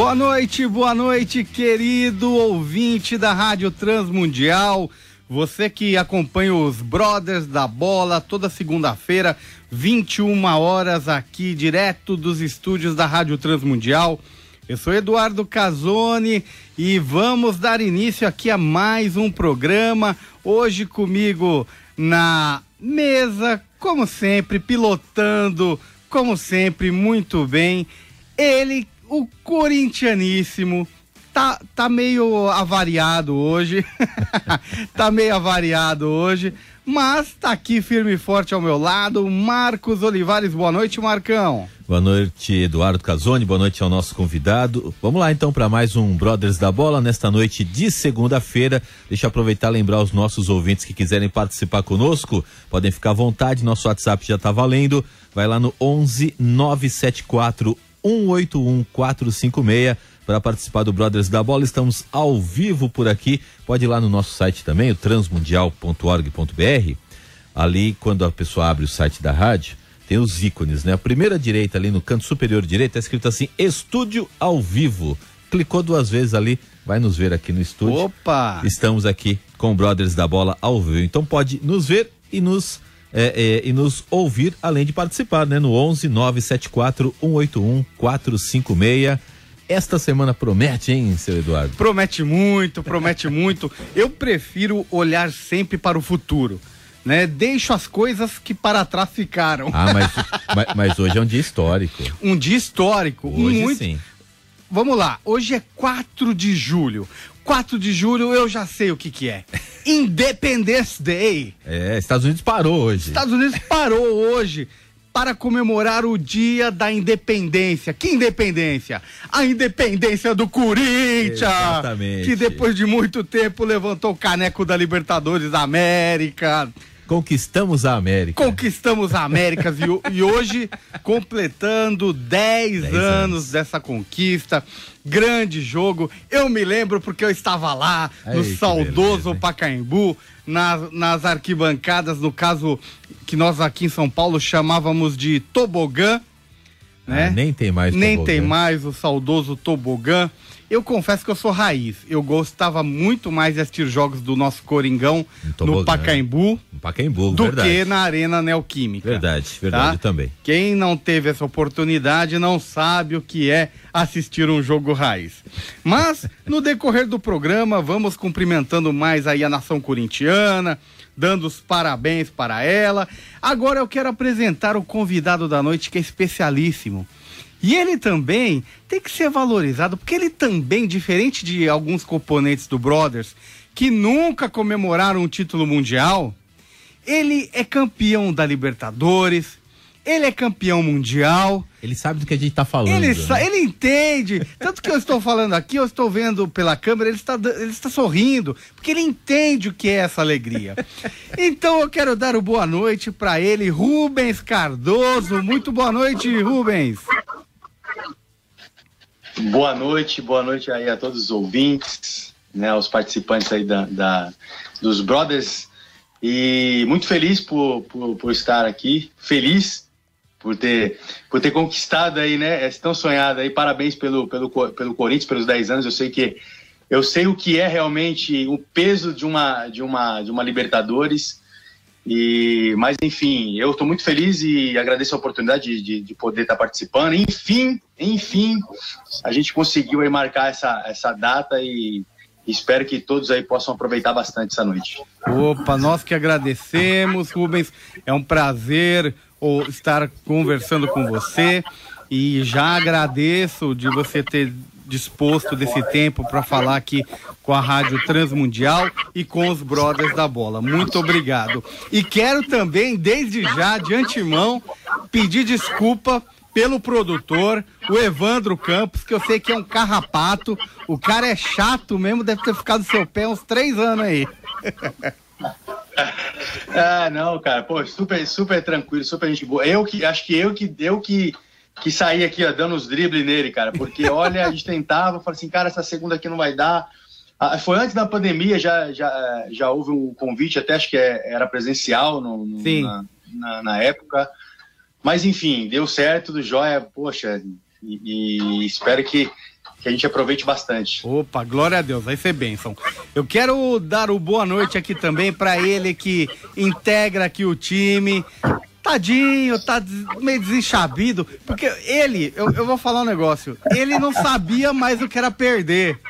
Boa noite, boa noite, querido ouvinte da Rádio Transmundial. Você que acompanha os Brothers da Bola toda segunda-feira, 21 horas aqui, direto dos estúdios da Rádio Transmundial. Eu sou Eduardo Casoni e vamos dar início aqui a mais um programa. Hoje comigo na mesa, como sempre, pilotando, como sempre, muito bem. Ele, o corintianíssimo, tá, tá meio avariado hoje. tá meio avariado hoje. Mas tá aqui firme e forte ao meu lado, Marcos Olivares. Boa noite, Marcão. Boa noite, Eduardo Casoni. Boa noite ao nosso convidado. Vamos lá então para mais um Brothers da Bola nesta noite de segunda-feira. Deixa eu aproveitar e lembrar os nossos ouvintes que quiserem participar conosco, podem ficar à vontade. Nosso WhatsApp já tá valendo. Vai lá no 11 974 181 456 para participar do Brothers da Bola. Estamos ao vivo por aqui. Pode ir lá no nosso site também, o transmundial.org.br. Ali, quando a pessoa abre o site da rádio, tem os ícones, né? A primeira direita ali no canto superior direito é escrito assim: Estúdio ao vivo. Clicou duas vezes ali, vai nos ver aqui no estúdio. Opa! Estamos aqui com o Brothers da Bola ao vivo. Então pode nos ver e nos é, é, e nos ouvir, além de participar, né? No 11 974 181 456. Esta semana promete, hein, seu Eduardo? Promete muito, promete muito. Eu prefiro olhar sempre para o futuro. Né? Deixo as coisas que para trás ficaram. Ah, mas, mas, mas hoje é um dia histórico. Um dia histórico. Hoje muito... sim. Vamos lá, hoje é 4 de julho. 4 de julho eu já sei o que que é. Independence Day. É, Estados Unidos parou hoje. Estados Unidos parou hoje para comemorar o dia da independência. Que independência? A independência do Corinthians! Exatamente. Que depois de muito tempo levantou o caneco da Libertadores da América. Conquistamos a América. Conquistamos a América e, e hoje completando 10 Dez anos, anos. dessa conquista. Grande jogo. Eu me lembro porque eu estava lá Ai, no saudoso beleza? Pacaembu, nas, nas arquibancadas, no caso que nós aqui em São Paulo chamávamos de tobogã. Né? Ah, nem tem mais Nem tobogã. tem mais o saudoso tobogã. Eu confesso que eu sou raiz. Eu gostava muito mais de assistir jogos do nosso Coringão No Pacaembu Pacaembu, do verdade. que na Arena Neoquímica. Verdade, verdade tá? também. Quem não teve essa oportunidade não sabe o que é assistir um jogo raiz. Mas, no decorrer do programa, vamos cumprimentando mais aí a nação corintiana, dando os parabéns para ela. Agora eu quero apresentar o convidado da noite, que é especialíssimo. E ele também tem que ser valorizado, porque ele também, diferente de alguns componentes do Brothers, que nunca comemoraram um título mundial, ele é campeão da Libertadores, ele é campeão mundial, Ele sabe do que a gente tá falando. ele, né? ele entende. Tanto que eu estou falando aqui, eu estou vendo pela câmera, ele está, ele está sorrindo, porque ele entende o que é essa alegria. Então eu quero dar o boa noite para ele, Rubens Cardoso. Muito boa noite, Rubens. Boa noite, boa noite aí a todos os ouvintes, né, aos participantes aí da, da- dos Brothers. E muito feliz por, por, por estar aqui, feliz por ter, por ter conquistado aí, né, esse tão sonhado aí. Parabéns pelo, pelo, pelo Corinthians, pelos 10 anos. Eu sei que eu sei o que é realmente o peso de uma, de uma, de uma Libertadores. E, mas enfim, eu estou muito feliz e agradeço a oportunidade de, de, de poder estar participando. Enfim, enfim, a gente conseguiu aí marcar essa, essa data e espero que todos aí possam aproveitar bastante essa noite. Opa, nós que agradecemos, Rubens. É um prazer estar conversando com você e já agradeço de você ter disposto desse tempo para falar aqui com a Rádio Transmundial e com os Brothers da Bola. Muito obrigado. E quero também, desde já, de antemão, pedir desculpa pelo produtor, o Evandro Campos, que eu sei que é um carrapato. O cara é chato mesmo, deve ter ficado no seu pé uns três anos aí. ah, não, cara, pô, super, super tranquilo, super gente boa. Eu que acho que eu que eu que que saí aqui ó, dando os dribles nele, cara, porque olha, a gente tentava, falei assim, cara, essa segunda aqui não vai dar. Ah, foi antes da pandemia, já, já, já houve um convite, até acho que é, era presencial no, no na, na, na, época. Mas enfim, deu certo, tudo jóia, poxa, e, e espero que, que a gente aproveite bastante. Opa, glória a Deus, vai ser bênção. Eu quero dar o boa noite aqui também para ele que integra aqui o time. Tadinho, tá meio desenchabido, porque ele, eu, eu vou falar um negócio, ele não sabia mais o que era perder.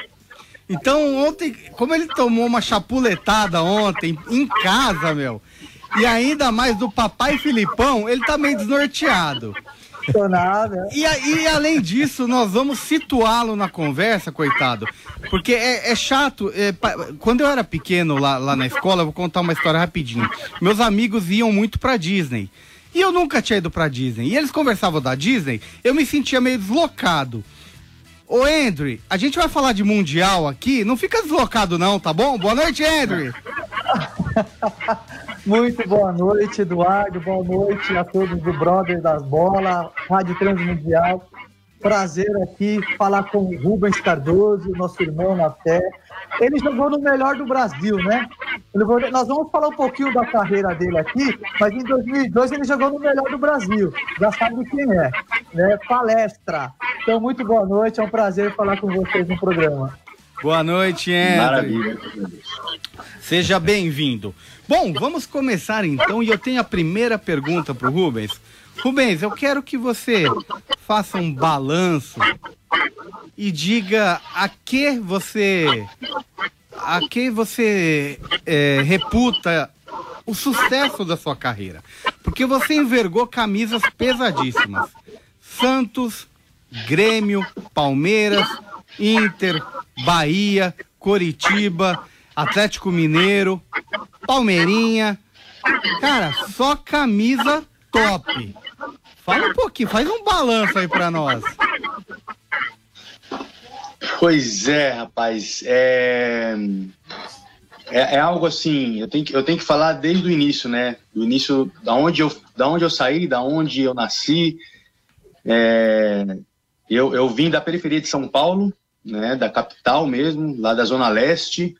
Então ontem, como ele tomou uma chapuletada ontem em casa, meu, e ainda mais do papai Filipão, ele tá meio desnorteado. E, e além disso, nós vamos situá-lo na conversa, coitado. Porque é, é chato. É, quando eu era pequeno lá, lá na escola, eu vou contar uma história rapidinho. Meus amigos iam muito pra Disney. E eu nunca tinha ido pra Disney. E eles conversavam da Disney, eu me sentia meio deslocado. Ô, Andrew, a gente vai falar de Mundial aqui. Não fica deslocado, não, tá bom? Boa noite, Andrew. Muito boa noite, Eduardo. Boa noite a todos do Brother das Bolas, Rádio Transmundial. Prazer aqui falar com o Rubens Cardoso, nosso irmão na fé. Ele jogou no melhor do Brasil, né? Nós vamos falar um pouquinho da carreira dele aqui, mas em 2002 ele jogou no melhor do Brasil. Já sabe quem é, né? Palestra. Então, muito boa noite, é um prazer falar com vocês no programa. Boa noite, André. Maravilha. Seja bem-vindo. Bom, vamos começar então e eu tenho a primeira pergunta para o Rubens. Rubens, eu quero que você faça um balanço e diga a que você a que você é, reputa o sucesso da sua carreira. Porque você envergou camisas pesadíssimas. Santos, Grêmio, Palmeiras, Inter, Bahia, Coritiba, Atlético Mineiro, Palmeirinha. Cara, só camisa top. Fala um pouquinho, faz um balanço aí para nós. Pois é, rapaz. É... É, é, algo assim, eu tenho, que, eu tenho que falar desde o início, né? Do início, da onde eu, da onde eu saí, da onde eu nasci. É, eu, eu vim da periferia de São Paulo, né? Da capital mesmo, lá da Zona Leste.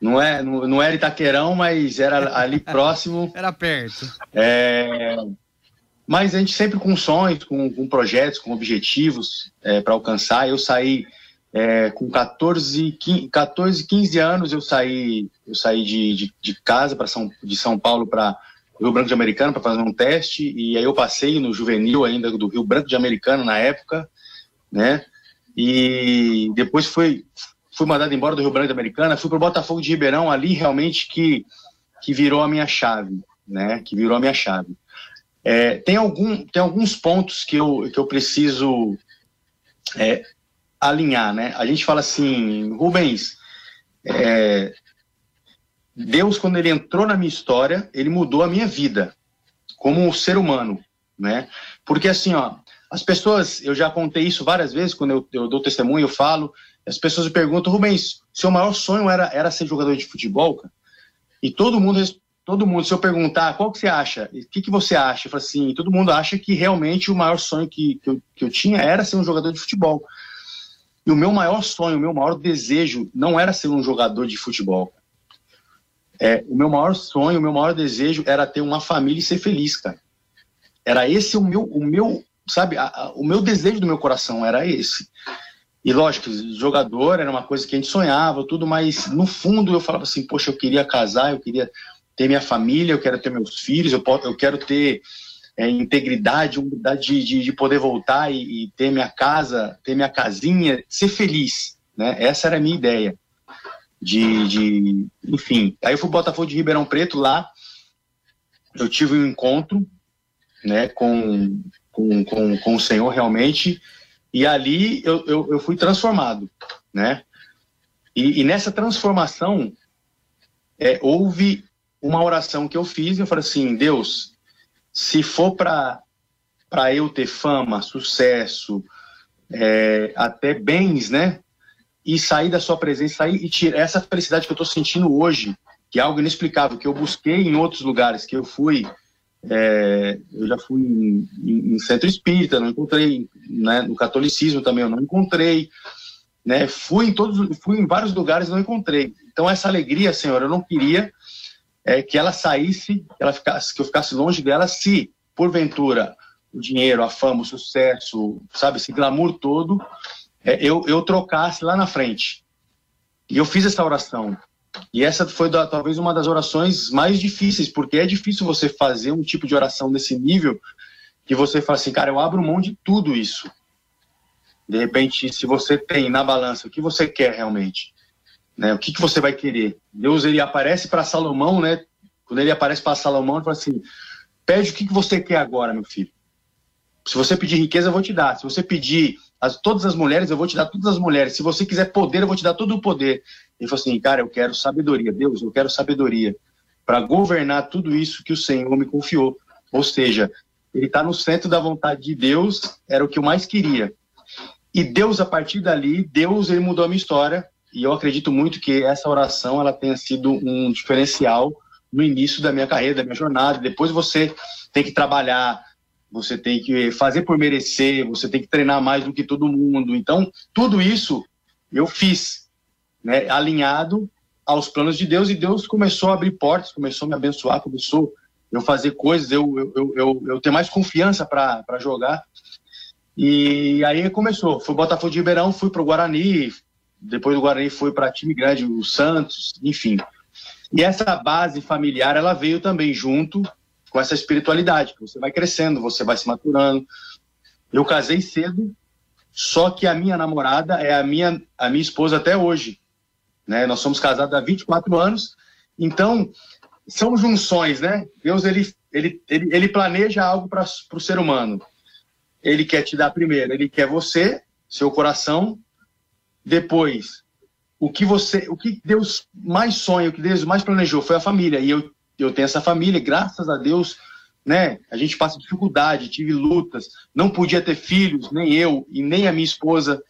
Não, é, não, não era Itaquerão, mas era ali próximo. era perto. É, mas a gente sempre com sonhos, com, com projetos, com objetivos é, para alcançar. Eu saí é, com 14, 15, 14, 15 anos, eu saí, eu saí de, de, de casa para São, de São Paulo para Rio Branco de Americano para fazer um teste. E aí eu passei no juvenil ainda do Rio Branco de Americano na época, né? E depois fui, fui mandado embora do Rio Branco de Americana, fui para o Botafogo de Ribeirão, ali realmente que, que virou a minha chave, né? Que virou a minha chave. É, tem, algum, tem alguns pontos que eu, que eu preciso é, alinhar, né? A gente fala assim, Rubens, é, Deus, quando ele entrou na minha história, ele mudou a minha vida como um ser humano, né? Porque assim, ó, as pessoas, eu já contei isso várias vezes, quando eu, eu dou testemunho, eu falo, as pessoas me perguntam, Rubens, seu maior sonho era, era ser jogador de futebol, cara? E todo mundo todo mundo, se eu perguntar qual que você acha, o que, que você acha, eu falo assim, todo mundo acha que realmente o maior sonho que, que, eu, que eu tinha era ser um jogador de futebol. E o meu maior sonho, o meu maior desejo não era ser um jogador de futebol. É, o meu maior sonho, o meu maior desejo era ter uma família e ser feliz, cara. Era esse o meu, o meu, sabe, a, a, o meu desejo do meu coração era esse. E lógico, jogador era uma coisa que a gente sonhava, tudo, mas no fundo eu falava assim, poxa, eu queria casar, eu queria ter minha família, eu quero ter meus filhos, eu, eu quero ter é, integridade, humildade de, de, poder voltar e, e, ter minha casa, ter minha casinha, ser feliz, né? Essa era a minha ideia. De, de enfim, aí eu fui Botafogo de Ribeirão Preto lá, eu tive um encontro, né, com, com, com, com o Senhor realmente, e ali eu, eu, eu fui transformado, né? E, e nessa transformação é, houve uma oração que eu fiz, eu falei assim, Deus, se for para para eu ter fama, sucesso, é, até bens, né? E sair da sua presença, sair e tirar essa felicidade que eu estou sentindo hoje, que é algo inexplicável, que eu busquei em outros lugares, que eu fui, é, eu já fui em, em, em, centro espírita, não encontrei, né? No catolicismo também eu não encontrei, né? Fui em todos, fui em vários lugares, não encontrei. Então essa alegria, Senhor, eu não queria é, que ela saísse, que ela ficasse, que eu ficasse longe dela, se porventura o dinheiro, a fama, o sucesso, sabe, esse glamour todo, é, eu, eu trocasse lá na frente. E eu fiz essa oração. E essa foi da, talvez uma das orações mais difíceis, porque é difícil você fazer um tipo de oração desse nível que você fala assim, cara, eu abro mão de tudo isso. De repente, se você tem na balança o que você quer realmente, né, o que, que você vai querer? Deus ele aparece para Salomão, né? Quando ele aparece para Salomão, ele fala assim: pede o que, que você quer agora, meu filho. Se você pedir riqueza, eu vou te dar. Se você pedir as, todas as mulheres, eu vou te dar todas as mulheres. Se você quiser poder, eu vou te dar todo o poder. Ele falou assim, cara, eu quero sabedoria. Deus, eu quero sabedoria para governar tudo isso que o Senhor me confiou. Ou seja, ele está no centro da vontade de Deus, era o que eu mais queria. E Deus, a partir dali, Deus, ele mudou a minha história. E eu acredito muito que essa oração, ela tenha sido um diferencial no início da minha carreira, da minha jornada. Depois você tem que trabalhar você tem que fazer por merecer, você tem que treinar mais do que todo mundo. Então, tudo isso eu fiz, né, alinhado aos planos de Deus, e Deus começou a abrir portas, começou a me abençoar, começou eu fazer coisas, eu, eu, eu, eu ter mais confiança para jogar. E aí começou. Fui Botafogo de Ribeirão, fui para o Guarani, depois do Guarani fui para time grande, o Santos, enfim. E essa base familiar, ela veio também junto com essa espiritualidade, que você vai crescendo, você vai se maturando. Eu casei cedo, só que a minha namorada é a minha, a minha esposa até hoje. Né? Nós somos casados há 24 anos, então são junções, né? Deus ele, ele, ele, ele planeja algo para o ser humano. Ele quer te dar primeiro, ele quer você, seu coração, depois o que você, o que Deus mais sonha, o que Deus mais planejou foi a família. E eu eu tenho essa família, graças a Deus, né? A gente passa dificuldade, tive lutas, não podia ter filhos, nem eu e nem a minha esposa.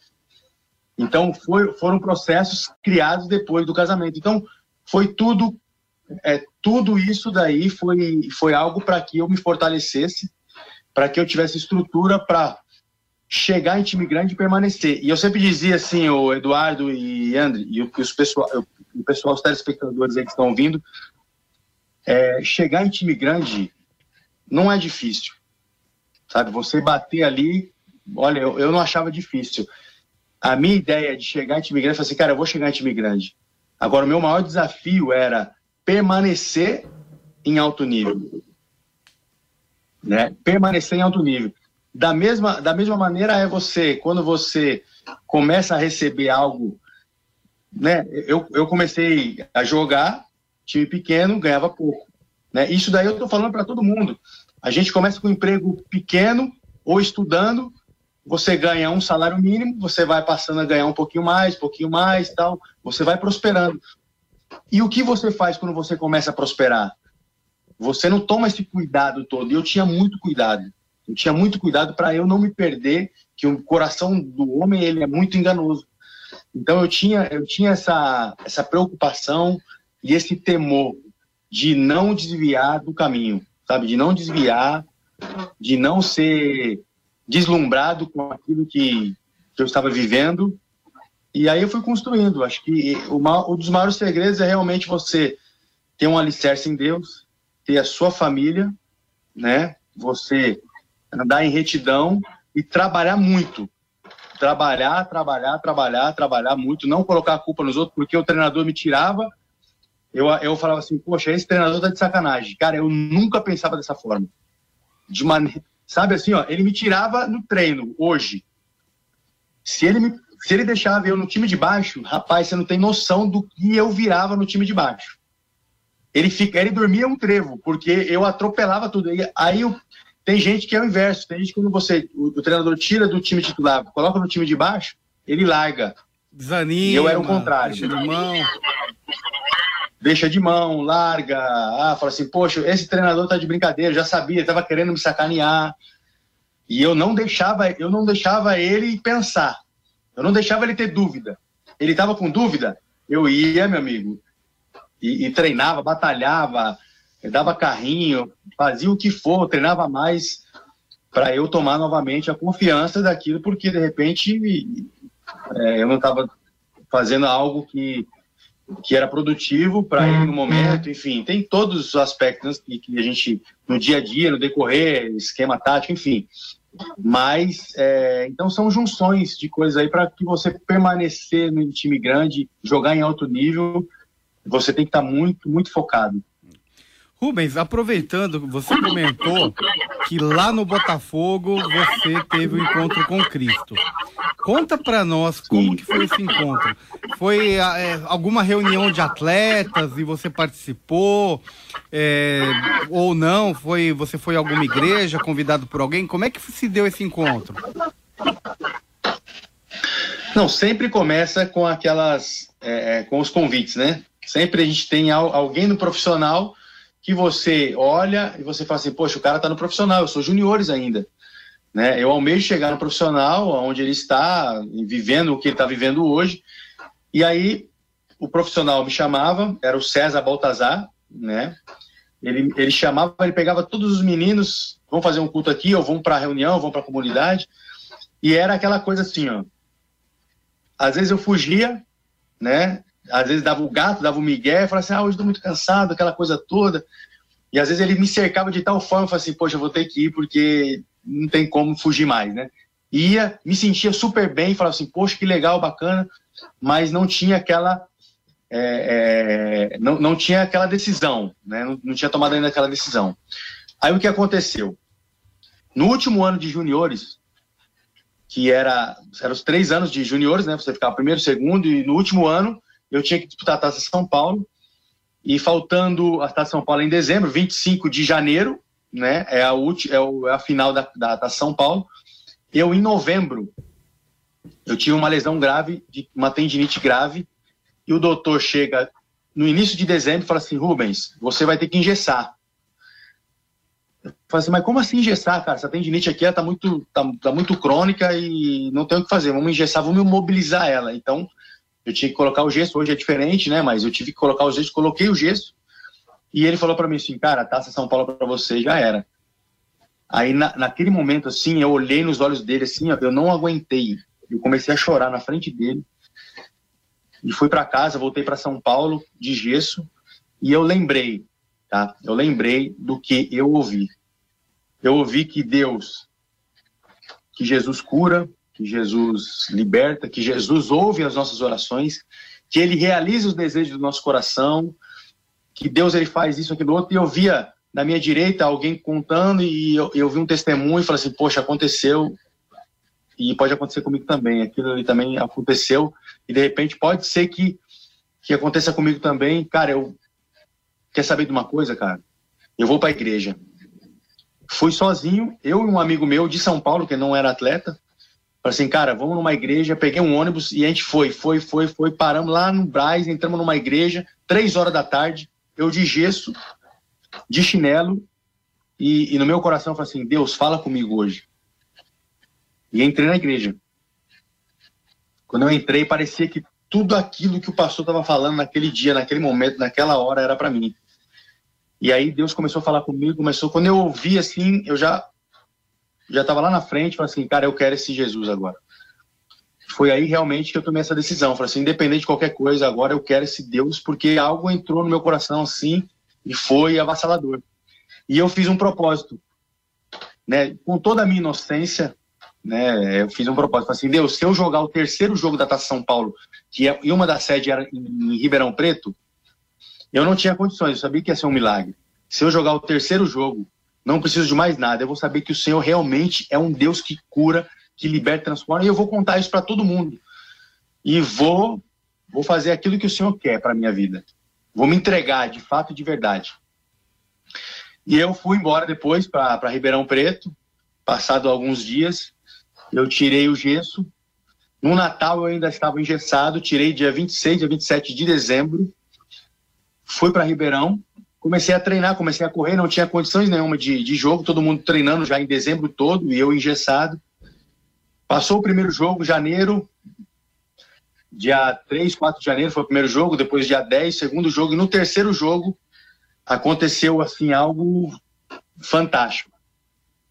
Então foi, foram processos criados depois do casamento. Então foi tudo, é, tudo isso daí foi, foi algo para que eu me fortalecesse, para que eu tivesse estrutura para chegar em time grande e permanecer. E eu sempre dizia assim, o Eduardo e André, e os pessoal, o pessoal, os telespectadores aí que estão ouvindo, é, chegar em time grande não é difícil. Sabe, você bater ali, olha, eu, eu não achava difícil. A minha ideia de chegar em time grande foi assim, cara, eu vou chegar em time grande. Agora, o meu maior desafio era permanecer em alto nível. Né? Permanecer em alto nível. Da mesma, da mesma maneira é você, quando você começa a receber algo, né? Eu, eu comecei a jogar time pequeno ganhava pouco. Né? Isso daí eu estou falando para todo mundo. A gente começa com um emprego pequeno ou estudando, você ganha um salário mínimo, você vai passando a ganhar um pouquinho mais, um pouquinho mais, tal, você vai prosperando. E o que você faz quando você começa a prosperar? Você não toma esse cuidado todo. Eu tinha muito cuidado. Eu tinha muito cuidado para eu não me perder, que o coração do homem ele é muito enganoso. Então eu tinha eu tinha essa essa preocupação e esse temor de não desviar do caminho, sabe? De não desviar, de não ser deslumbrado com aquilo que, que eu estava vivendo. E aí eu fui construindo. Acho que o, um dos maiores segredos é realmente você ter um alicerce em Deus, ter a sua família, né? Você andar em retidão e trabalhar muito. Trabalhar, trabalhar, trabalhar, trabalhar muito, não colocar a culpa nos outros, porque o treinador me tirava eu, eu falava assim, poxa, esse treinador tá de sacanagem. Cara, eu nunca pensava dessa forma. De maneira, sabe assim, ó, ele me tirava no treino hoje. Se ele me, se ele deixava eu no time de baixo, rapaz, você não tem noção do que eu virava no time de baixo. Ele fica, ele dormia um trevo, porque eu atropelava tudo. Aí eu, tem gente que é o inverso, tem gente que quando você, o, o treinador tira do time titular, coloca no time de baixo, ele larga. Desanima. E eu era o contrário. Deixa de mão deixa de mão, larga, ah, fala assim, poxa, esse treinador tá de brincadeira, já sabia, tava querendo me sacanear. E eu não deixava, eu não deixava ele pensar. Eu não deixava ele ter dúvida. Ele estava com dúvida, eu ia, meu amigo, e, e treinava, batalhava, dava carrinho, fazia o que for, treinava mais para eu tomar novamente a confiança daquilo, porque de repente é, eu não estava fazendo algo que, que era produtivo para ele no momento, enfim, tem todos os aspectos que, que, a gente, no dia a dia, no decorrer, esquema tático, enfim. Mas, é, então são junções de coisas aí para que você permanecer no time grande, jogar em alto nível, você tem que estar tá muito, muito focado. Rubens, aproveitando, você comentou que lá no Botafogo você teve o um encontro com Cristo. Conta para nós como que foi esse encontro. Foi é, alguma reunião de atletas e você participou é, ou não? Foi você foi a alguma igreja convidado por alguém? Como é que se deu esse encontro? Não, sempre começa com aquelas é, é com os convites, né? Sempre a gente tem alguém no profissional que você olha e você fala assim, poxa, o cara está no profissional, eu sou juniores ainda. Né? Eu almejo chegar no profissional, onde ele está, vivendo o que ele está vivendo hoje. E aí o profissional me chamava, era o César Baltazar, né? Ele, ele chamava, ele pegava todos os meninos, vão fazer um culto aqui, ou vão para a reunião, vão para a comunidade. E era aquela coisa assim, ó. Às vezes eu fugia, né? às vezes dava o gato, dava o migué, falava assim, ah, hoje estou muito cansado, aquela coisa toda. E às vezes ele me cercava de tal forma, falava assim, poxa, eu vou ter que ir porque não tem como fugir mais, né? Ia, me sentia super bem, falava assim, poxa, que legal, bacana, mas não tinha aquela é, é, não, não tinha aquela decisão, né? Não, não, tinha tomado ainda aquela decisão. Aí o que aconteceu? No último ano de juniores, que era, era os três anos de juniores, né? Você ficava primeiro, segundo, e no último ano eu tinha que disputar a Taça São Paulo, e faltando a Taça São Paulo em dezembro, 25 de janeiro, né, é a, última, é, é a final da, da Taça São Paulo, eu em novembro, eu tive uma lesão grave, de uma tendinite grave, e o doutor chega no início de dezembro e fala assim, Rubens, você vai ter que engessar. Eu falei assim, mas como assim engessar, cara? Essa tendinite aqui está muito, tá, tá muito crônica e não tem o que fazer. Vamos engessar, vamos mobilizar ela. Então, eu tinha que colocar o gesso, hoje é diferente, né? Mas eu tive que colocar o gesso, coloquei o gesso. E ele falou para mim assim, cara, Taça São Paulo para você já era. Aí na, naquele momento assim, eu olhei nos olhos dele assim, eu não aguentei. Eu comecei a chorar na frente dele. E fui para casa, voltei para São Paulo de gesso e eu lembrei, tá? Eu lembrei do que eu ouvi. Eu ouvi que Deus, que Jesus cura, que Jesus liberta, que Jesus ouve as nossas orações, que ele realiza os desejos do nosso coração, que Deus ele faz isso, aquilo outro. E eu via na minha direita alguém contando e eu, eu vi um testemunho e falei assim: Poxa, aconteceu e pode acontecer comigo também. Aquilo ali também aconteceu e de repente pode ser que, que aconteça comigo também. Cara, eu. Quer saber de uma coisa, cara? Eu vou para a igreja. Fui sozinho, eu e um amigo meu de São Paulo, que não era atleta, Falei assim, cara, vamos numa igreja, peguei um ônibus e a gente foi, foi, foi, foi, paramos lá no Braz, entramos numa igreja, três horas da tarde, eu de gesso, de chinelo, e, e no meu coração eu falei assim, Deus, fala comigo hoje. E entrei na igreja. Quando eu entrei, parecia que tudo aquilo que o pastor estava falando naquele dia, naquele momento, naquela hora, era para mim. E aí Deus começou a falar comigo, começou, quando eu ouvi assim, eu já já estava lá na frente, falei assim, cara, eu quero esse Jesus agora. Foi aí realmente que eu tomei essa decisão. Falei assim, independente de qualquer coisa, agora eu quero esse Deus, porque algo entrou no meu coração assim e foi avassalador. E eu fiz um propósito, né? Com toda a minha inocência, né? Eu fiz um propósito. Assim, Deus, se eu jogar o terceiro jogo da Taça São Paulo, que é, e uma das sedes era em, em Ribeirão Preto, eu não tinha condições. Eu sabia que ia ser um milagre. Se eu jogar o terceiro jogo não preciso de mais nada. Eu vou saber que o Senhor realmente é um Deus que cura, que liberta, transforma. E eu vou contar isso para todo mundo. E vou, vou fazer aquilo que o Senhor quer para minha vida. Vou me entregar de fato e de verdade. E eu fui embora depois para Ribeirão Preto. Passado alguns dias, eu tirei o gesso. No Natal eu ainda estava engessado. Tirei dia 26, dia 27 de dezembro. Fui para Ribeirão comecei a treinar, comecei a correr, não tinha condições nenhuma de, de jogo, todo mundo treinando já em dezembro todo e eu engessado. Passou o primeiro jogo, janeiro, dia 3, 4 de janeiro foi o primeiro jogo, depois dia 10, segundo jogo, e no terceiro jogo aconteceu assim algo fantástico.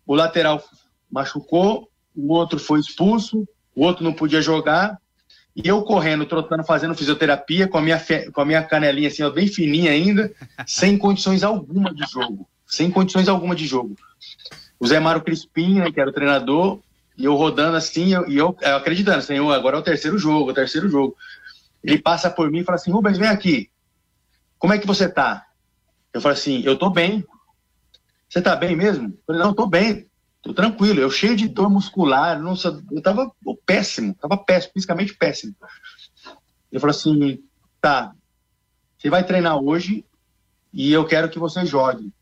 O lateral machucou, o outro foi expulso, o outro não podia jogar, e eu correndo, trotando, fazendo fisioterapia com a minha, com a minha canelinha assim, ó, bem fininha ainda, sem condições alguma de jogo. Sem condições alguma de jogo. O Zé Mário Crispim, né, que era o treinador, e eu rodando assim, eu, e eu, eu acreditando, assim, agora é o terceiro jogo, é o terceiro jogo. Ele passa por mim e fala assim, Rubens, vem aqui. Como é que você tá? Eu falo assim, eu tô bem. Você tá bem mesmo? Eu falei, não, tô bem. Tô tranquilo, eu cheio de dor muscular, não, eu tava péssimo, tava péssimo, fisicamente péssimo. Ele falou assim, tá, você vai treinar hoje e eu quero que você jogue.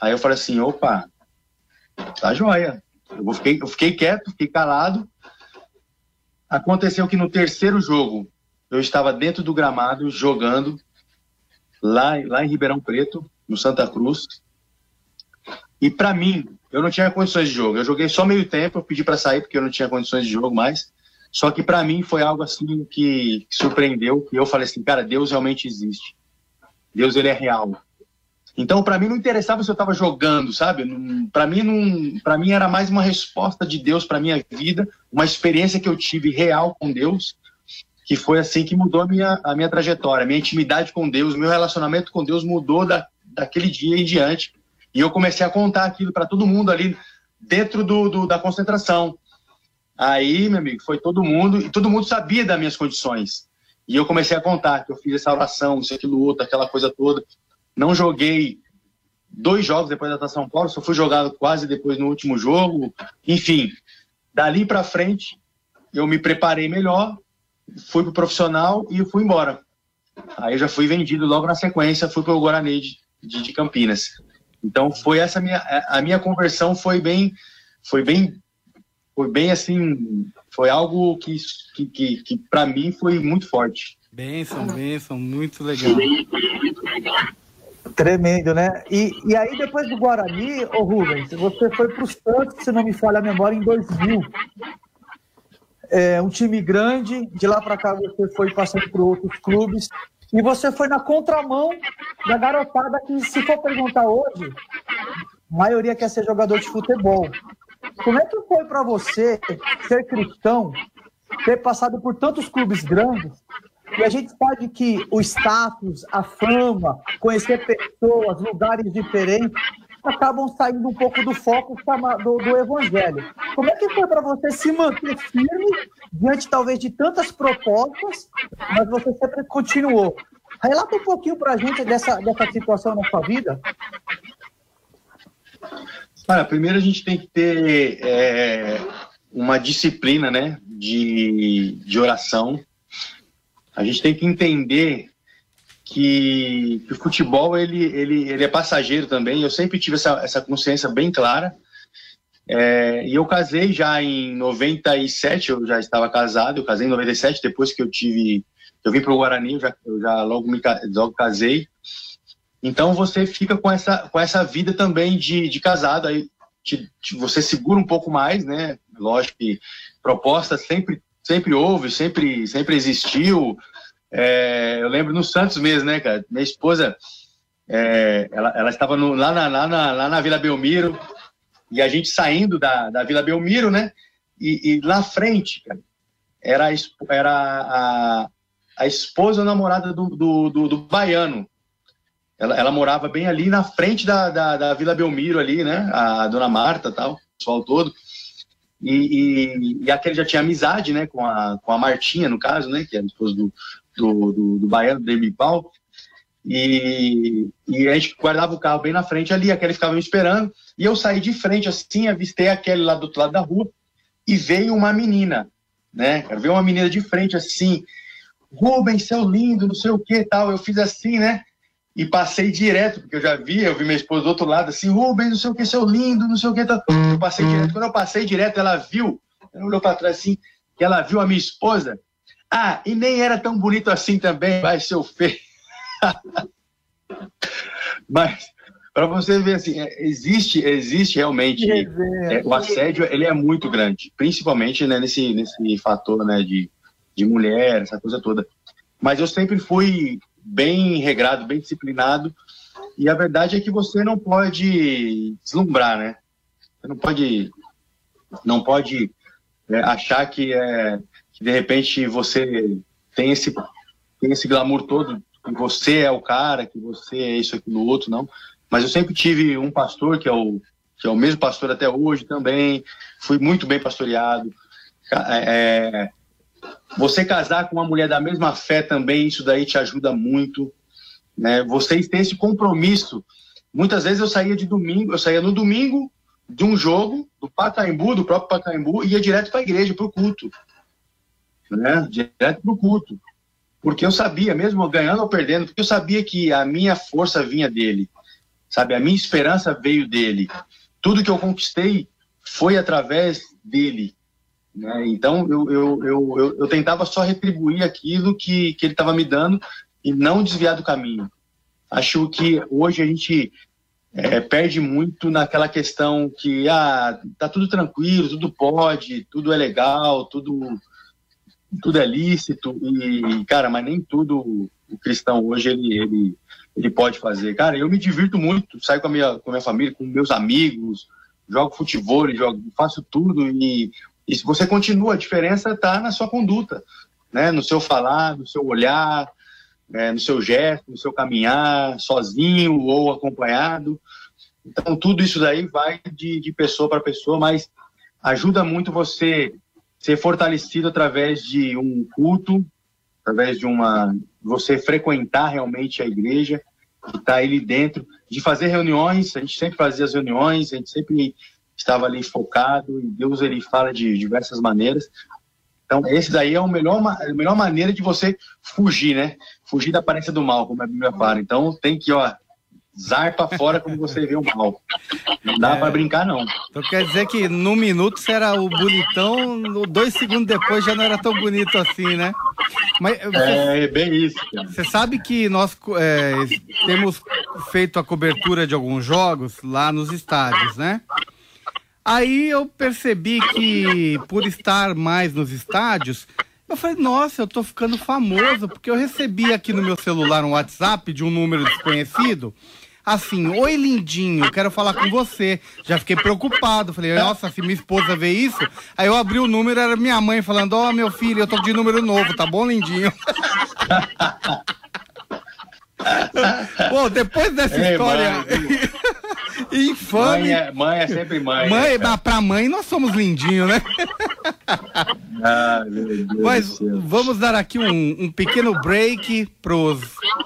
Aí eu falei assim, opa, tá joia. Eu fiquei, eu fiquei quieto, fiquei calado. Aconteceu que no terceiro jogo eu estava dentro do gramado jogando lá, lá em Ribeirão Preto, no Santa Cruz. E para mim, eu não tinha condições de jogo. Eu joguei só meio tempo, eu pedi para sair porque eu não tinha condições de jogo mais. Só que para mim foi algo assim que, que surpreendeu, e eu falei assim, cara, Deus realmente existe. Deus ele é real. Então, para mim não interessava se eu estava jogando, sabe? Para mim não, para mim era mais uma resposta de Deus para minha vida, uma experiência que eu tive real com Deus, que foi assim que mudou a minha, a minha trajetória, minha intimidade com Deus, meu relacionamento com Deus mudou da, daquele dia em diante. E eu comecei a contar aquilo para todo mundo ali dentro do, do, da concentração. Aí, meu amigo, foi todo mundo, e todo mundo sabia das minhas condições. E eu comecei a contar que eu fiz essa oração, isso, aquilo, outro, aquela coisa toda. Não joguei dois jogos depois da São Paulo, só fui jogado quase depois no último jogo. Enfim, dali para frente, eu me preparei melhor, fui pro profissional e fui embora. Aí eu já fui vendido logo na sequência, fui pro Guarani de, de, Campinas. Então foi essa minha a minha conversão foi bem foi bem foi bem assim foi algo que que, que, que para mim foi muito forte. Benção, benção, muito legal. Tremendo, né? E, e aí, depois do Guarani, ô Rubens, você foi para o Santos, se não me falha a memória, em 2000. É, um time grande, de lá para cá você foi passando por outros clubes. E você foi na contramão da garotada que, se for perguntar hoje, a maioria quer ser jogador de futebol. Como é que foi para você ser cristão, ter passado por tantos clubes grandes? E a gente sabe que o status, a fama, conhecer pessoas, lugares diferentes, acabam saindo um pouco do foco do, do evangelho. Como é que foi para você se manter firme diante talvez de tantas propostas, mas você sempre continuou? Relata um pouquinho para a gente dessa, dessa situação na sua vida. Olha, primeiro a gente tem que ter é, uma disciplina né, de, de oração. A gente tem que entender que, que, o futebol ele, ele, ele é passageiro também. Eu sempre tive essa, essa consciência bem clara. É, e eu casei já em 97, eu já estava casado, eu casei em 97, depois que eu tive, eu vim para o Guarani, eu já, eu já logo me logo casei. Então você fica com essa, com essa vida também de, de casado, aí te, te, você segura um pouco mais, né? Lógico que proposta sempre, sempre houve, sempre, sempre existiu, é, eu lembro no Santos mesmo, né, cara? Minha esposa, é, ela, ela estava no, lá, na, lá, na, lá na Vila Belmiro, e a gente saindo da, da Vila Belmiro, né? E, e lá frente, cara, era, era a, a esposa ou namorada do, do, do, do baiano. Ela, ela, morava bem ali na frente da, da, da, Vila Belmiro ali, né? A dona Marta tal, o pessoal todo. E, e, e aquele já tinha amizade, né? Com a, com a Martinha, no caso, né? Que é a esposa do, do, do, do Baiano, do Paulo, e, e a gente guardava o carro bem na frente ali, aquele ficava me esperando, e eu saí de frente assim, avistei aquele lá do outro lado da rua, e veio uma menina, né, veio uma menina de frente assim, Rubens, seu lindo, não sei o que tal, eu fiz assim, né, e passei direto, porque eu já vi, eu vi minha esposa do outro lado, assim, Rubens, não sei o que, seu lindo, não sei o que, tal. eu passei direto, quando eu passei direto, ela viu, ela olhou para trás assim, que ela viu a minha esposa, ah, e nem era tão bonito assim também, vai, seu feio. Mas, para você ver assim, é, existe, existe realmente é, o assédio, ele é muito grande, principalmente né, nesse, nesse fator né, de, de mulher, essa coisa toda. Mas eu sempre fui bem regrado, bem disciplinado, e a verdade é que você não pode deslumbrar, né? Você não pode, não pode é, achar que, é, que de repente você tem esse, tem esse glamour todo, que você é o cara, que você é isso, aqui no outro, não. Mas eu sempre tive um pastor, que é o, que é o mesmo pastor até hoje também, fui muito bem pastoreado. É, você casar com uma mulher da mesma fé também, isso daí te ajuda muito. Né? Vocês têm esse compromisso. Muitas vezes eu saía de domingo, eu saía no domingo de um jogo do Pacaembu, do próprio Pacaembu, e ia direto para a igreja, para o culto. Né? Direto o culto. Porque eu sabia, mesmo ganhando ou perdendo, porque eu sabia que a minha força vinha dele. Sabe, a minha esperança veio dele. Tudo que eu conquistei foi através dele. Né? Então, eu, eu, eu, eu, eu tentava só retribuir aquilo que, que ele estava me dando e não desviar do caminho. Acho que hoje a gente é, perde muito naquela questão que ah, tá tudo tranquilo, tudo pode, tudo é legal, tudo tudo é lícito e cara, mas nem tudo o cristão hoje ele, ele ele pode fazer. Cara, eu me divirto muito, saio com a minha com a minha família, com meus amigos, jogo futebol, jogo, faço tudo e, e se você continua, a diferença está na sua conduta, né? No seu falar, no seu olhar, é, no seu gesto, no seu caminhar, sozinho ou acompanhado. Então, tudo isso daí vai de, de pessoa para pessoa, mas ajuda muito você ser fortalecido através de um culto, através de uma. você frequentar realmente a igreja, estar tá ali dentro, de fazer reuniões. A gente sempre fazia as reuniões, a gente sempre estava ali focado, e Deus ele fala de diversas maneiras. Então, esse daí é a melhor, a melhor maneira de você fugir, né? Fugir da aparência do mal, como a Bíblia fala. Então, tem que, ó, zarpa fora como você vê o mal. Não dá é, para brincar, não. Então quer dizer que no minuto você era o bonitão, dois segundos depois já não era tão bonito assim, né? Mas, você, é, bem isso. Cara. Você sabe que nós é, temos feito a cobertura de alguns jogos lá nos estádios, né? Aí eu percebi que, por estar mais nos estádios, eu falei, nossa, eu tô ficando famoso, porque eu recebi aqui no meu celular um WhatsApp de um número desconhecido. Assim, oi lindinho, quero falar com você. Já fiquei preocupado. Falei, nossa, se minha esposa vê isso. Aí eu abri o número, era minha mãe falando: Ó, oh, meu filho, eu tô de número novo, tá bom, lindinho? Bom, depois dessa Ei, história infame. Mãe é, mãe é, sempre mãe. Mãe, né, pra mãe nós somos lindinhos, né? Ah, Mas vamos dar aqui um, um pequeno break pros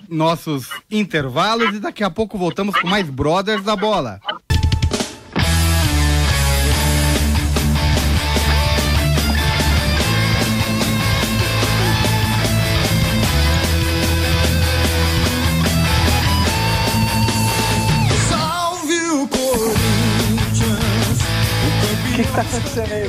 nossos intervalos e daqui a pouco voltamos com mais Brothers da Bola. Que, tá acontecendo aí?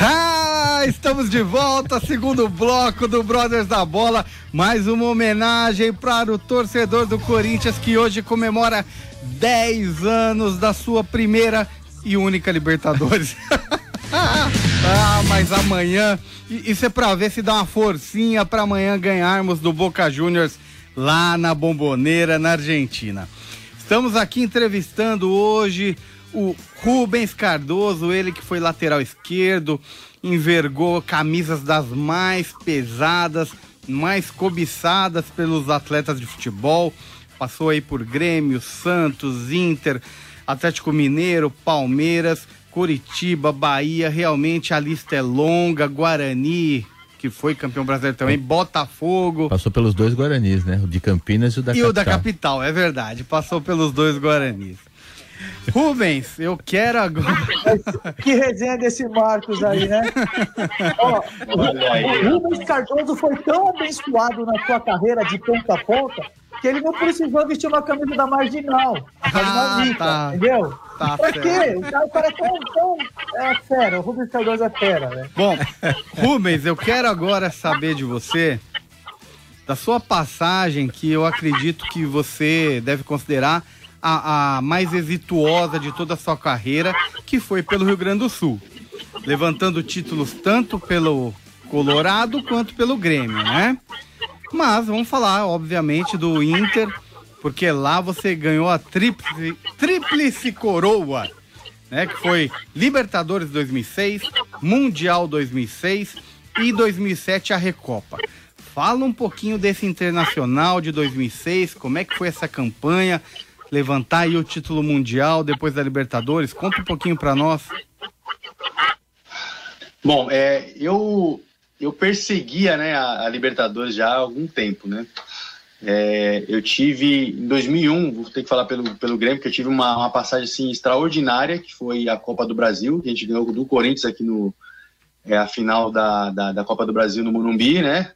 Ah, estamos de volta, segundo bloco do Brothers da Bola. Mais uma homenagem para o torcedor do Corinthians que hoje comemora 10 anos da sua primeira e única Libertadores. ah, mas amanhã, isso é para ver se dá uma forcinha para amanhã ganharmos do Boca Juniors lá na Bomboneira, na Argentina. Estamos aqui entrevistando hoje o Rubens Cardoso, ele que foi lateral esquerdo, envergou camisas das mais pesadas, mais cobiçadas pelos atletas de futebol. Passou aí por Grêmio, Santos, Inter, Atlético Mineiro, Palmeiras, Curitiba, Bahia. Realmente a lista é longa. Guarani, que foi campeão brasileiro também, Botafogo. Passou pelos dois Guaranis, né? O de Campinas e o da e capital. E o da capital, é verdade. Passou pelos dois Guaranis. Rubens, eu quero agora. Que resenha desse Marcos aí, né? Ó, o Rubens Cardoso foi tão abençoado na sua carreira de ponta a ponta que ele não precisou vestir uma camisa da marginal. Ah, tá. Entendeu? Tá pra quê? O cara, o cara é tão, tão é fera, o Rubens Cardoso é fera, né? Bom, Rubens, eu quero agora saber de você da sua passagem, que eu acredito que você deve considerar a, a mais exituosa de toda a sua carreira, que foi pelo Rio Grande do Sul, levantando títulos tanto pelo Colorado quanto pelo Grêmio, né? Mas vamos falar, obviamente, do Inter, porque lá você ganhou a tríplice, tríplice coroa, né? Que foi Libertadores 2006, Mundial 2006 e 2007 a Recopa. Fala um pouquinho desse Internacional de 2006, como é que foi essa campanha, levantar aí o título mundial depois da Libertadores, conta um pouquinho para nós. Bom, é, eu eu perseguia né, a, a, Libertadores já há algum tempo, né? É, eu tive em 2001, vou ter que falar pelo, pelo Grêmio, que eu tive uma, uma passagem assim extraordinária, que foi a Copa do Brasil, que a gente ganhou do Corinthians aqui no é, a final da, da, da Copa do Brasil no Morumbi, né?